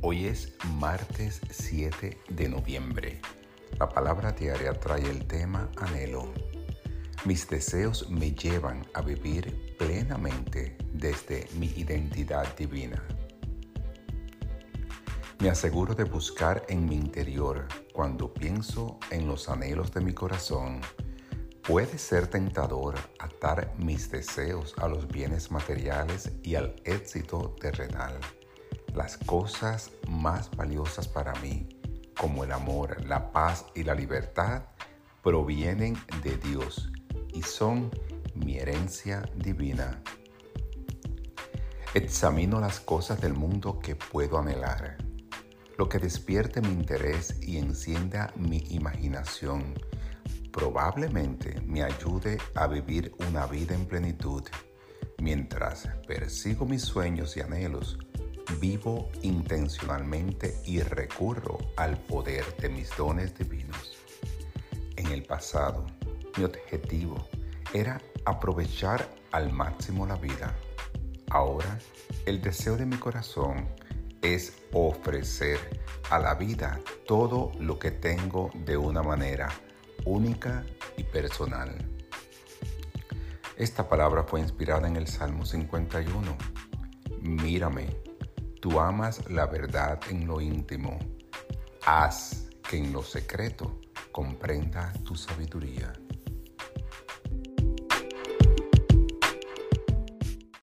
Hoy es martes 7 de noviembre. La palabra diaria trae el tema anhelo. Mis deseos me llevan a vivir plenamente desde mi identidad divina. Me aseguro de buscar en mi interior cuando pienso en los anhelos de mi corazón Puede ser tentador atar mis deseos a los bienes materiales y al éxito terrenal. Las cosas más valiosas para mí, como el amor, la paz y la libertad, provienen de Dios y son mi herencia divina. Examino las cosas del mundo que puedo anhelar, lo que despierte mi interés y encienda mi imaginación probablemente me ayude a vivir una vida en plenitud. Mientras persigo mis sueños y anhelos, vivo intencionalmente y recurro al poder de mis dones divinos. En el pasado, mi objetivo era aprovechar al máximo la vida. Ahora, el deseo de mi corazón es ofrecer a la vida todo lo que tengo de una manera única y personal. Esta palabra fue inspirada en el Salmo 51. Mírame, tú amas la verdad en lo íntimo. Haz que en lo secreto comprenda tu sabiduría.